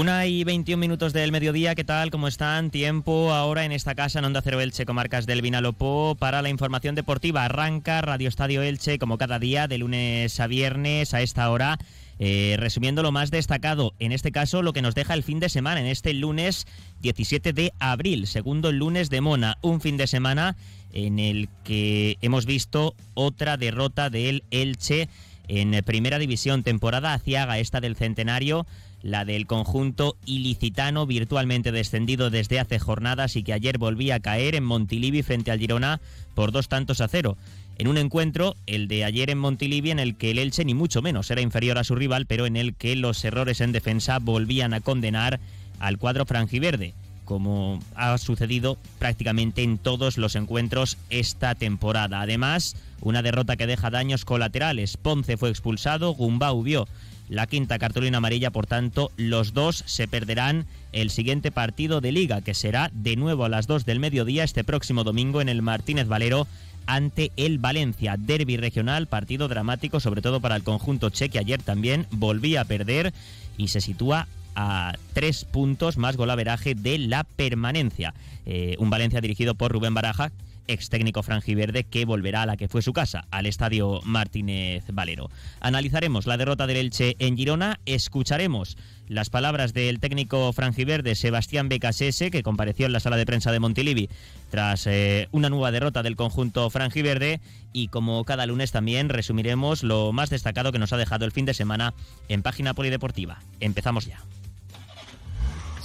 Una y 21 minutos del mediodía, ¿qué tal? ¿Cómo están? Tiempo ahora en esta casa en Onda Cero Elche, comarcas del Vinalopó, para la información deportiva. Arranca Radio Estadio Elche, como cada día, de lunes a viernes a esta hora. Eh, resumiendo lo más destacado, en este caso lo que nos deja el fin de semana, en este lunes 17 de abril, segundo lunes de Mona, un fin de semana en el que hemos visto otra derrota del Elche en Primera División, temporada aciaga esta del centenario la del conjunto ilicitano virtualmente descendido desde hace jornadas y que ayer volvía a caer en Montilivi frente al Girona por dos tantos a cero. En un encuentro, el de ayer en Montilivi, en el que el Elche ni mucho menos era inferior a su rival, pero en el que los errores en defensa volvían a condenar al cuadro franjiverde, como ha sucedido prácticamente en todos los encuentros esta temporada. Además, una derrota que deja daños colaterales. Ponce fue expulsado, Gumbau vio la quinta cartulina amarilla, por tanto, los dos se perderán el siguiente partido de liga, que será de nuevo a las 2 del mediodía este próximo domingo en el Martínez Valero ante el Valencia. Derby regional, partido dramático, sobre todo para el conjunto che, que ayer también volvía a perder y se sitúa a tres puntos más golaveraje de la permanencia. Eh, un Valencia dirigido por Rubén Baraja, ex técnico franjiverde que volverá a la que fue su casa, al estadio Martínez Valero. Analizaremos la derrota del Elche en Girona, escucharemos las palabras del técnico franjiverde Sebastián Becasese, que compareció en la sala de prensa de Montilivi tras eh, una nueva derrota del conjunto franjiverde y como cada lunes también resumiremos lo más destacado que nos ha dejado el fin de semana en página polideportiva. Empezamos ya.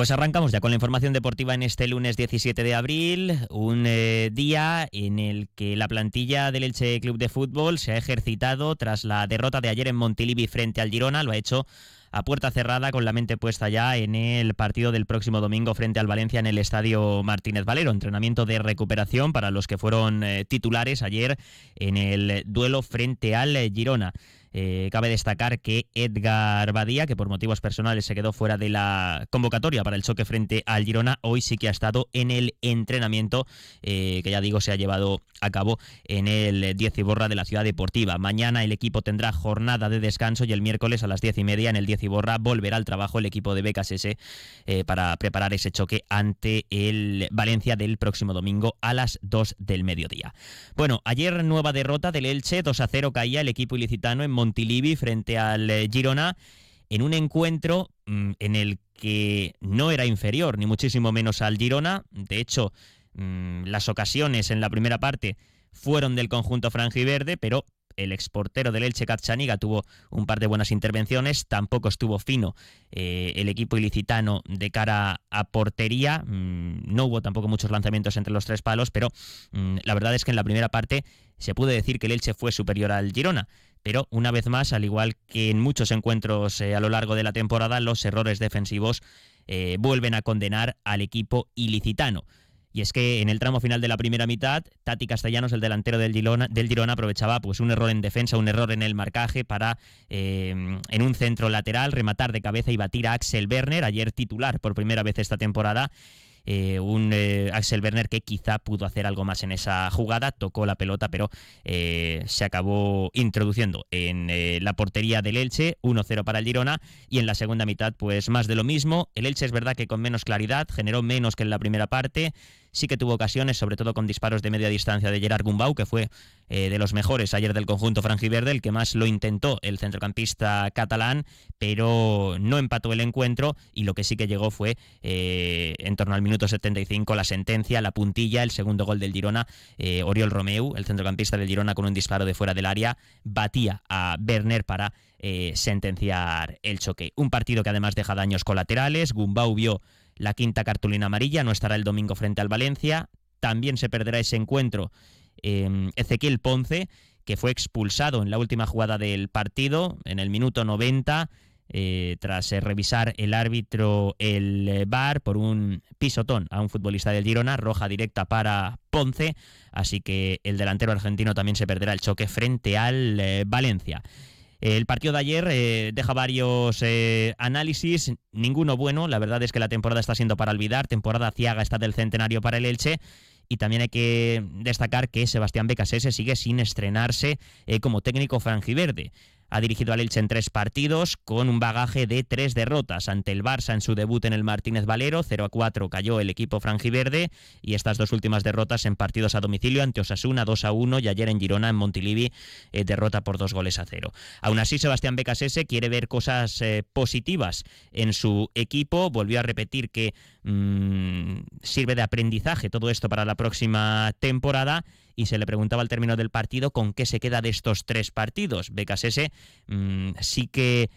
Pues arrancamos ya con la información deportiva en este lunes 17 de abril, un eh, día en el que la plantilla del Elche Club de Fútbol se ha ejercitado tras la derrota de ayer en Montilivi frente al Girona, lo ha hecho a puerta cerrada con la mente puesta ya en el partido del próximo domingo frente al Valencia en el Estadio Martínez Valero. Entrenamiento de recuperación para los que fueron eh, titulares ayer en el duelo frente al Girona. Eh, cabe destacar que Edgar Badía, que por motivos personales se quedó fuera de la convocatoria para el choque frente al Girona, hoy sí que ha estado en el entrenamiento, eh, que ya digo se ha llevado a cabo en el 10 y borra de la ciudad deportiva. Mañana el equipo tendrá jornada de descanso y el miércoles a las 10 y media en el 10 y borra volverá al trabajo el equipo de Becas S eh, para preparar ese choque ante el Valencia del próximo domingo a las 2 del mediodía. Bueno, ayer nueva derrota del Elche, 2 a 0 caía el equipo ilicitano en Montilivi frente al eh, Girona en un encuentro mm, en el que no era inferior ni muchísimo menos al Girona. De hecho, mm, las ocasiones en la primera parte fueron del conjunto franjiverde, pero el exportero del Elche Catzaniga tuvo un par de buenas intervenciones, tampoco estuvo fino eh, el equipo ilicitano de cara a portería, mm, no hubo tampoco muchos lanzamientos entre los tres palos, pero la verdad es que en la primera parte se puede decir que el Elche fue superior al Girona. Pero una vez más, al igual que en muchos encuentros eh, a lo largo de la temporada, los errores defensivos eh, vuelven a condenar al equipo ilicitano. Y es que en el tramo final de la primera mitad, Tati Castellanos, el delantero del Girona, aprovechaba pues un error en defensa, un error en el marcaje para eh, en un centro lateral rematar de cabeza y batir a Axel Werner, ayer titular por primera vez esta temporada eh, un eh, Axel Werner que quizá pudo hacer algo más en esa jugada, tocó la pelota, pero eh, se acabó introduciendo en la portería del Elche, 1-0 para el Girona, y en la segunda mitad, pues más de lo mismo. El Elche es verdad que con menos claridad, generó menos que en la primera parte, sí que tuvo ocasiones, sobre todo con disparos de media distancia de Gerard Gumbau, que fue de los mejores ayer del conjunto franjiverde, el que más lo intentó el centrocampista catalán, pero no empató el encuentro y lo que sí que llegó fue en torno al minuto 75 la sentencia, la puntilla, el segundo gol del Girona. Eh, Oriol Romeu, el centrocampista del Girona, con un disparo de fuera del área, batía a Werner para eh, sentenciar el choque. Un partido que además deja daños colaterales. Gumbau vio la quinta cartulina amarilla, no estará el domingo frente al Valencia. También se perderá ese encuentro em, Ezequiel Ponce, que fue expulsado en la última jugada del partido, en el minuto 90 eh, tras eh, revisar el árbitro el bar por un pisotón a un futbolista del Girona, roja directa para Ponce, así que el delantero argentino también se perderá el choque frente al Valencia. El partido de ayer deja varios análisis, ninguno bueno. La verdad es que la temporada está siendo para olvidar. Temporada ciaga está del centenario para el Elche y también hay que destacar que Sebastián Becasese sigue sin estrenarse eh, como técnico franjiverde. Ha dirigido al Elche en tres partidos con un bagaje de tres derrotas. Ante el Barça en su debut en el Martínez Valero, 0 a 4 cayó el equipo franjiverde y estas dos últimas derrotas en partidos a domicilio ante Osasuna 2 a 1 y ayer en Girona en Montilivi eh, derrota por dos goles a cero. Aún así, Sebastián Becasese quiere ver cosas eh, positivas en su equipo. Volvió a repetir que mm, sirve de aprendizaje todo esto para la próxima temporada y se le preguntaba al término del partido con qué se queda de estos tres partidos. Becasese mmm, sí que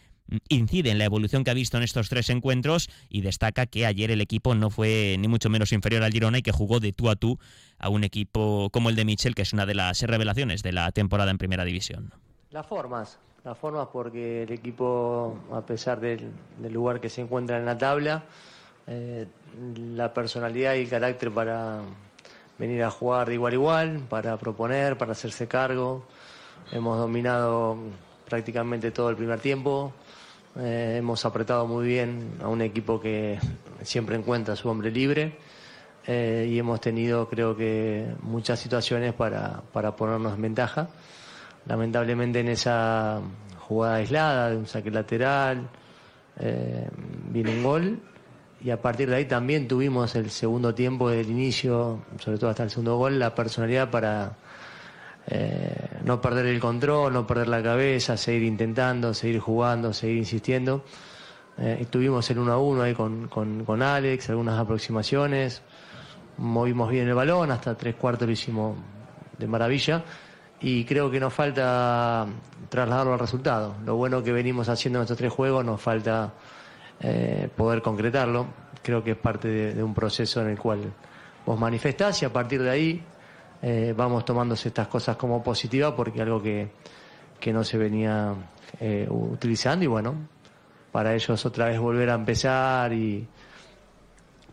incide en la evolución que ha visto en estos tres encuentros y destaca que ayer el equipo no fue ni mucho menos inferior al Girona y que jugó de tú a tú a un equipo como el de Michel, que es una de las revelaciones de la temporada en Primera División. Las formas, las formas porque el equipo, a pesar del, lugar que se encuentra en la tabla, eh, la personalidad y el carácter para, venir a jugar de igual a igual, para proponer, para hacerse cargo. Hemos dominado prácticamente todo el primer tiempo. Eh, hemos apretado muy bien a un equipo que siempre encuentra su hombre libre eh, y hemos tenido creo que muchas situaciones para, para ponernos en ventaja. Lamentablemente en esa jugada aislada de un saque lateral eh, viene un gol y a partir de ahí también tuvimos el segundo tiempo del inicio, sobre todo hasta el segundo gol, la personalidad para eh, no perder el control, no perder la cabeza, seguir intentando, seguir jugando, seguir insistiendo. Eh, tuvimos el 1 a 1 ahí con, con, Alex, algunas aproximaciones, movimos bien el balón, hasta tres cuartos lo hicimos de maravilla y creo que nos falta trasladarlo al resultado. Lo bueno que venimos haciendo en estos tres juegos nos falta eh, poder concretarlo. Creo que es parte de, un proceso en el cual vos manifestás y a partir de ahí eh, vamos tomándose estas cosas como positivas porque algo que, que no se venía eh, utilizando y bueno, para ellos otra vez volver a empezar y,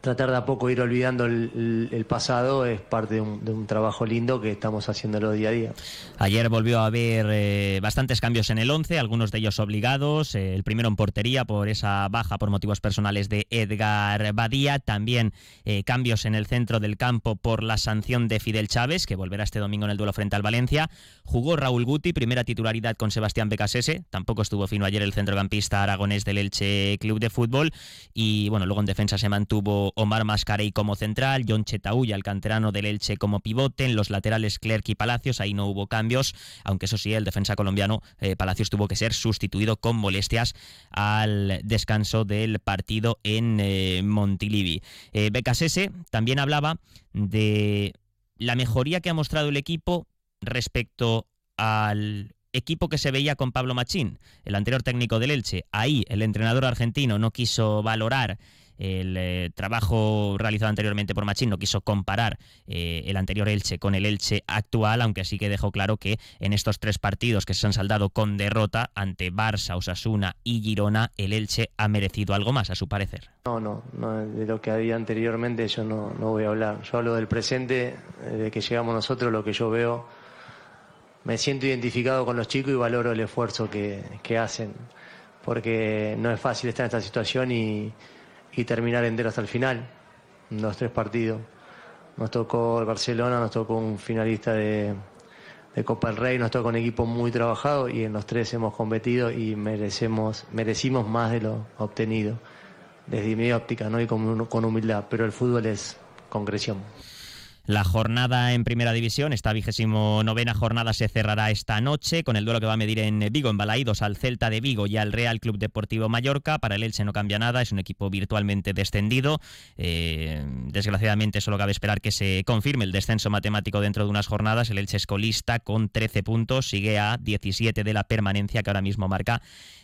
tratar de a poco ir olvidando el, pasado es parte de un, trabajo lindo que estamos haciéndolo día a día. Ayer volvió a haber eh, bastantes cambios en el 11, algunos de ellos obligados. Eh, el primero en portería por esa baja por motivos personales de Edgar Badía. También eh, cambios en el centro del campo por la sanción de Fidel Chávez, que volverá este domingo en el duelo frente al Valencia. Jugó Raúl Guti, primera titularidad con Sebastián Becasese. Tampoco estuvo fino ayer el centrocampista aragonés del Elche Club de Fútbol. Y bueno, luego en defensa se mantuvo Omar Mascarey como central, John Chetauya, el canterano del Elche, como pivote, en los laterales Clerc y Palacios, ahí no hubo cambios, aunque eso sí, el defensa colombiano eh, Palacios tuvo que ser sustituido con molestias al descanso del partido en eh, Montilivi. Eh, también hablaba de la mejoría que ha mostrado el equipo respecto al equipo que se veía con Pablo Machín, el anterior técnico del Elche. Ahí el entrenador argentino no quiso valorar el eh, trabajo realizado anteriormente por Machín no quiso comparar eh, el anterior Elche con el Elche actual, aunque sí que dejó claro que en estos tres partidos que se han saldado con derrota ante Barça, Osasuna y Girona, el Elche ha merecido algo más, a su parecer. No, no, de lo que había anteriormente yo no, no voy a hablar. Yo hablo del presente, eh, de que llegamos nosotros, lo que yo veo. Me siento identificado con los chicos y valoro el esfuerzo que, que hacen, porque no es fácil estar en esta situación y y terminar entero hasta el final, los tres partidos. Nos tocó el Barcelona, nos tocó un finalista de, Copa del Rey, nos tocó un equipo muy trabajado y en los tres hemos competido y merecemos, merecimos más de lo obtenido desde mi óptica ¿no? y con, con humildad, pero el fútbol es concreción. La jornada en Primera División, esta vigésimo novena jornada se cerrará esta noche con el duelo que va a medir en Vigo, en Balaídos, al Celta de Vigo y al Real Club Deportivo Mallorca. Para el Elche no cambia nada, es un equipo virtualmente descendido. Eh, desgraciadamente solo cabe esperar que se confirme el descenso matemático dentro de unas jornadas. El Elche es colista con 13 puntos, sigue a 17 de la permanencia que ahora mismo marca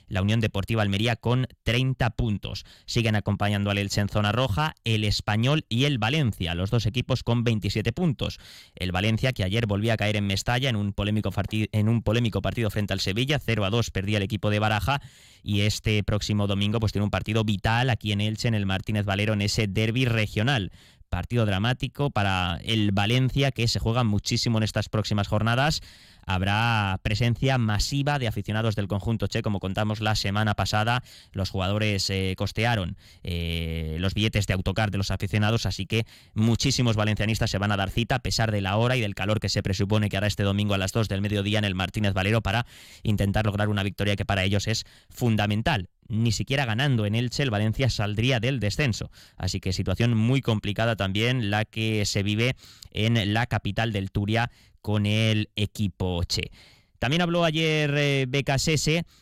la Unión Deportiva Almería con 30 puntos. Siguen acompañando al Elche en zona roja, el Español y el Valencia, los dos equipos con 25 27 puntos. El Valencia, que ayer volvía a caer en Mestalla en un polémico, en un polémico partido frente al Sevilla, 0 a 2 perdía el equipo de Baraja y este próximo domingo pues tiene un partido vital aquí en Elche, en el Martínez Valero, en ese derby regional partido dramático para el Valencia que se juega muchísimo en estas próximas jornadas habrá presencia masiva de aficionados del conjunto Che, como contamos la semana pasada. Los jugadores eh, costearon eh, los billetes de autocar de los aficionados, así que muchísimos valencianistas se van a dar cita a pesar de la hora y del calor que se presupone que hará este domingo a las 2 del mediodía en el Martínez Valero para intentar lograr una victoria que para ellos es fundamental ni siquiera ganando en Elche el Valencia saldría del descenso. Así que situación muy complicada también la que se vive en la capital del Turia con el equipo Che. También habló ayer eh,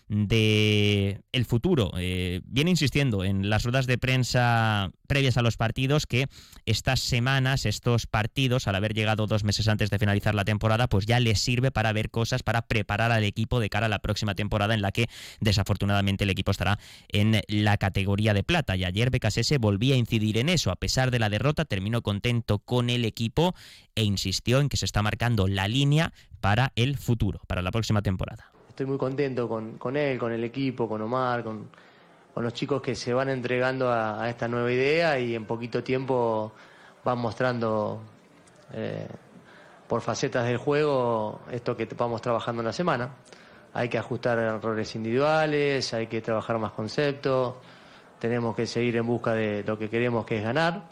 de el futuro. Eh, viene insistiendo en las ruedas de prensa previas a los partidos que estas semanas, estos partidos, al haber llegado dos meses antes de finalizar la temporada, pues ya les sirve para ver cosas, para preparar al equipo de cara a la próxima temporada en la que desafortunadamente el equipo estará en la categoría de plata. Y ayer Becasese volvía a incidir en eso. A pesar de la derrota, terminó contento con el equipo e insistió en que se está marcando la línea para el futuro, para la próxima temporada. Estoy muy contento con, él, con el equipo, con Omar, con, los chicos que se van entregando a, esta nueva idea y en poquito tiempo van mostrando eh, por facetas del juego esto que vamos trabajando en la semana. Hay que ajustar errores individuales, hay que trabajar más conceptos, tenemos que seguir en busca de lo que queremos que es ganar,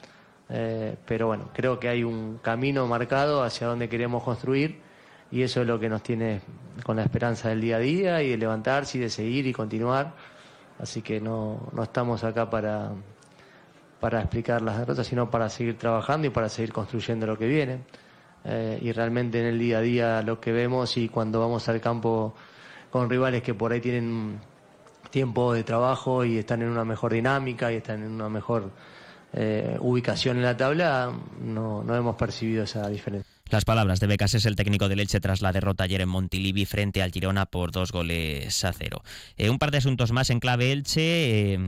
eh, pero bueno, creo que hay un camino marcado hacia donde queremos construir y eso es lo que nos tiene con la esperanza del día a día y de levantarse y de seguir y continuar. Así que no, no estamos acá para, para explicar las derrotas, sino para seguir trabajando y para seguir construyendo lo que viene. Eh, y realmente en el día a día lo que vemos y cuando vamos al campo con rivales que por ahí tienen tiempo de trabajo y están en una mejor dinámica y están en una mejor eh, ubicación en la tabla, no, no hemos percibido esa diferencia. Las palabras de Becas es el técnico de Leche tras la derrota ayer en Montilivi frente al Girona por dos goles a cero. Eh, un par de asuntos más en clave Elche. Eh,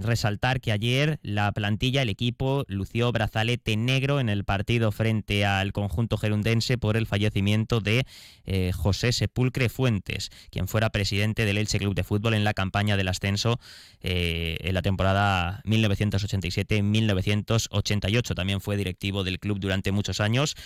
resaltar que ayer la plantilla, el equipo, lució brazalete negro en el partido frente al conjunto gerundense por el fallecimiento de eh, José Sepulcre Fuentes, quien fuera presidente del Elche Club de Fútbol en la campaña del ascenso en la temporada 1987-1988. También fue directivo del club durante muchos años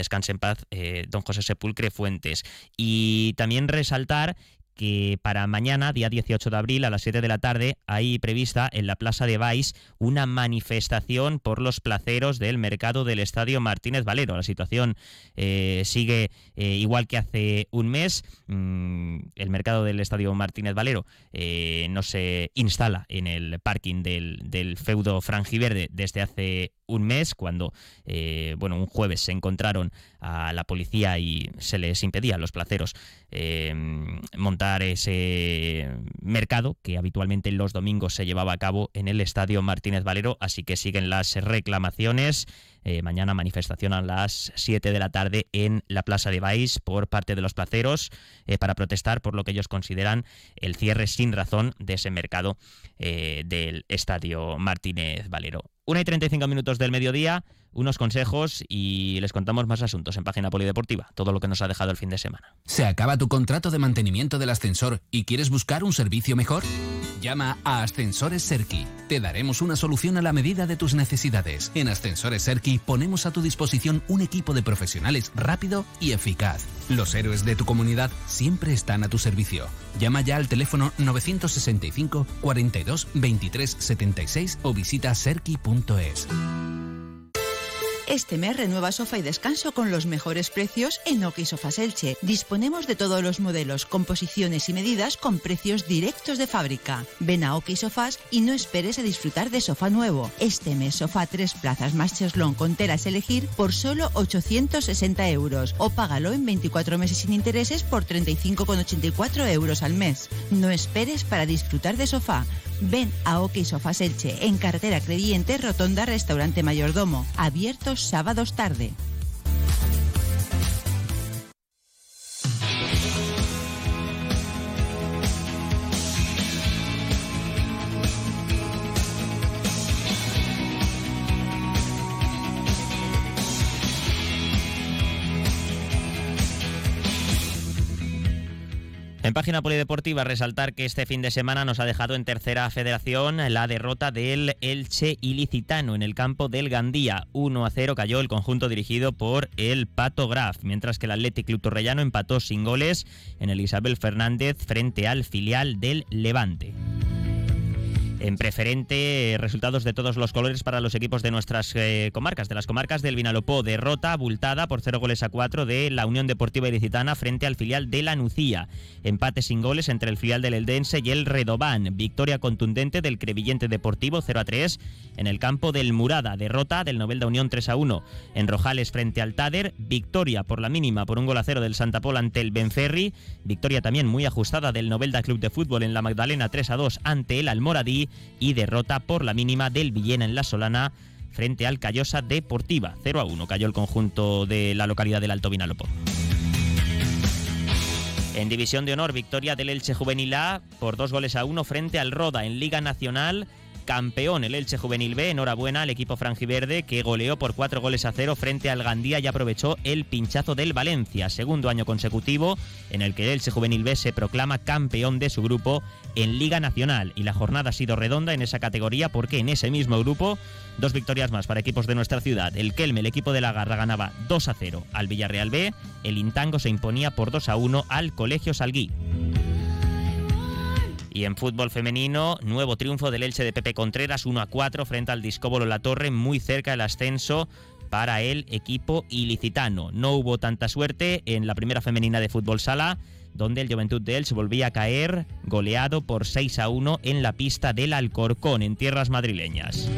descanse en paz eh, don José Sepulcre Fuentes. Y también resaltar que para mañana, día 18 de abril, a las 7 de la tarde, hay prevista en la Plaza de Baix una manifestación por los placeros del mercado del Estadio Martínez Valero. La situación eh, sigue eh, igual que hace un mes. Mm, el mercado del Estadio Martínez Valero no se instala en el parking del, del feudo frangiverde desde hace un mes, cuando eh, bueno, un jueves se encontraron a la policía y se les impedía a los placeros eh, montar ese mercado que habitualmente los domingos se llevaba a cabo en el Estadio Martínez Valero, así que siguen las reclamaciones. Eh, mañana manifestación a las 7 de la tarde en la Plaza de Baix por parte de los placeros para protestar por lo que ellos consideran el cierre sin razón de ese mercado del Estadio Martínez Valero. Una y 35 minutos del mediodía, unos consejos y les contamos más asuntos en página polideportiva, todo lo que nos ha dejado el fin de semana. ¿Se acaba tu contrato de mantenimiento del ascensor y quieres buscar un servicio mejor? Llama a Ascensores Serki. Te daremos una solución a la medida de tus necesidades. En Ascensores Serki ponemos a tu disposición un equipo de profesionales rápido y eficaz. Los héroes de tu comunidad siempre están a tu servicio. Llama ya al teléfono 965 42 23 76 o visita serki.es. Este mes renueva sofá y descanso con los mejores precios en Oki Sofás Elche. Disponemos de todos los modelos, composiciones y medidas con precios directos de fábrica. Ven a Oki Sofás y no esperes a disfrutar de sofá nuevo. Este mes sofá tres plazas más cheslón con telas elegir por solo 860 euros o págalo en 24 meses sin intereses por 35,84 euros al mes. No esperes para disfrutar de sofá. Ven a OK Sofás Elche, en carretera Creyente, Rotonda Restaurante Mayordomo, abiertos sábados tarde. En página polideportiva, resaltar que este fin de semana nos ha dejado en tercera federación la derrota del Elche ilicitano en el campo del Gandía. 1 a 0 cayó el conjunto dirigido por el Pato Graf, mientras que el Athletic Club Torrellano empató sin goles en el Isabel Fernández frente al filial del Levante. En preferente, resultados de todos los colores para los equipos de nuestras eh, comarcas, de las comarcas del Vinalopó. Derrota abultada por 0 goles a 4 de la Unión Deportiva Ilicitana frente al filial de la Nucía. Empate sin goles entre el filial del Eldense y el Redobán. Victoria contundente del Crevillente Deportivo 0 a 3 en el campo del Murada. Derrota del Novelda Unión 3 a 1 en Rojales frente al Tader. Victoria por la mínima por un gol a 0 del Santa Pola ante el Benferri. Victoria también muy ajustada del Novelda Club de Fútbol en la Magdalena 3 a 2 ante el Almoradí y derrota por la mínima del Villena en la Solana frente al Callosa Deportiva. 0 a 1 cayó el conjunto de la localidad del Alto Vinalopó. En División de Honor, victoria del Elche Juvenil A por dos goles a uno frente al Roda en Liga Nacional campeón el Elche Juvenil B. Enhorabuena al equipo franjiverde que goleó por cuatro goles a cero frente al Gandía y aprovechó el pinchazo del Valencia. Segundo año consecutivo en el que el Elche Juvenil B se proclama campeón de su grupo en Liga Nacional. Y la jornada ha sido redonda en esa categoría porque en ese mismo grupo dos victorias más para equipos de nuestra ciudad. El Kelme, el equipo de la Garra, ganaba 2 a 0 al Villarreal B. El Intango se imponía por 2 a 1 al Colegio Salguí. Y en fútbol femenino, nuevo triunfo del Elche de Pepe Contreras, 1 a 4 frente al Discóbolo La Torre, muy cerca del ascenso para el equipo ilicitano. No hubo tanta suerte en la primera femenina de fútbol sala, donde el Juventud de Elche volvía a caer goleado por 6 a 1 en la pista del Alcorcón, en tierras madrileñas.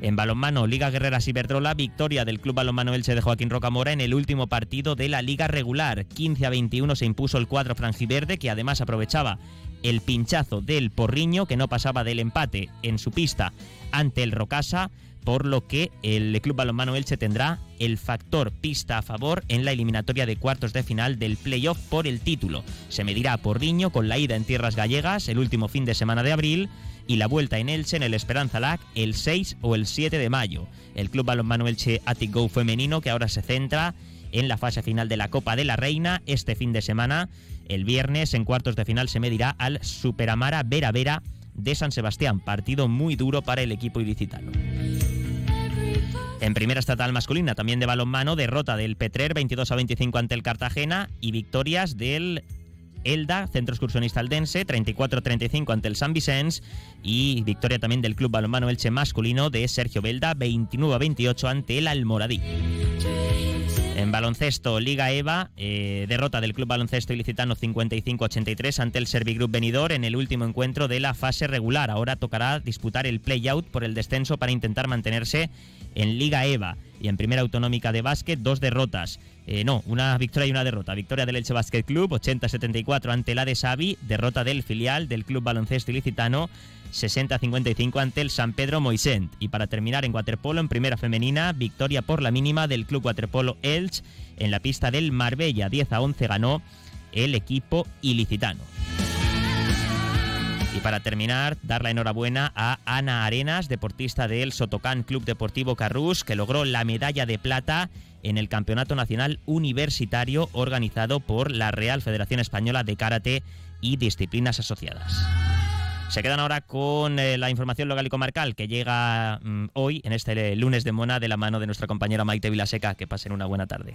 En balonmano, Liga Guerreras Iberdrola, victoria del Club Balonmano Elche de Joaquín Rocamora en el último partido de la Liga regular. 15 a 21 se impuso el cuadro franjiverde, que además aprovechaba el pinchazo del Porriño, que no pasaba del empate en su pista ante el Rocasa, por lo que el Club Balonmano Elche tendrá el factor pista a favor en la eliminatoria de cuartos de final del playoff por el título. Se medirá a Porriño con la ida en tierras gallegas el último fin de semana de abril y la vuelta en Elche en el Esperanza Lac el 6 o el 7 de mayo. El Club Balonmano Elche Attic Go femenino que ahora se centra en la fase final de la Copa de la Reina este fin de semana el viernes en cuartos de final se medirá al Superamara Vera Vera de San Sebastián, partido muy duro para el equipo ilicitano. En primera estatal masculina, también de balonmano, derrota del Petrer 22 a 25 ante el Cartagena y victorias del Elda, Centro Excursionista Aldense, 34-35 ante el San Vicens y victoria también del Club Balonmano Elche masculino de Sergio Belda, 29-28 ante el Almoradí. En baloncesto, Liga EVA, eh, derrota del Club Baloncesto Ilicitano 55-83 ante el Servigroup Benidorm en el último encuentro de la fase regular. Ahora tocará disputar el play-out por el descenso para intentar mantenerse en Liga EVA. Y en primera autonómica de básquet, dos derrotas. Eh, no, una victoria y una derrota. Victoria del Elche Basket Club, 80-74 ante la de Xavi. Derrota del filial del Club Baloncesto Ilicitano 60-55 ante el San Pedro Moisent. Y para terminar en waterpolo, en primera femenina, victoria por la mínima del Club Waterpolo Elche en la pista del Marbella. 10 a 11 ganó el equipo ilicitano. Y para terminar, dar la enhorabuena a Ana Arenas, deportista del Sotocán Club Deportivo Carrús, que logró la medalla de plata en el Campeonato Nacional Universitario organizado por la Real Federación Española de Karate y Disciplinas Asociadas. Se quedan ahora con eh, la información local y comarcal que llega mm, hoy, en este lunes de Mona, de la mano de nuestra compañera Maite Vilaseca. Que pasen una buena tarde.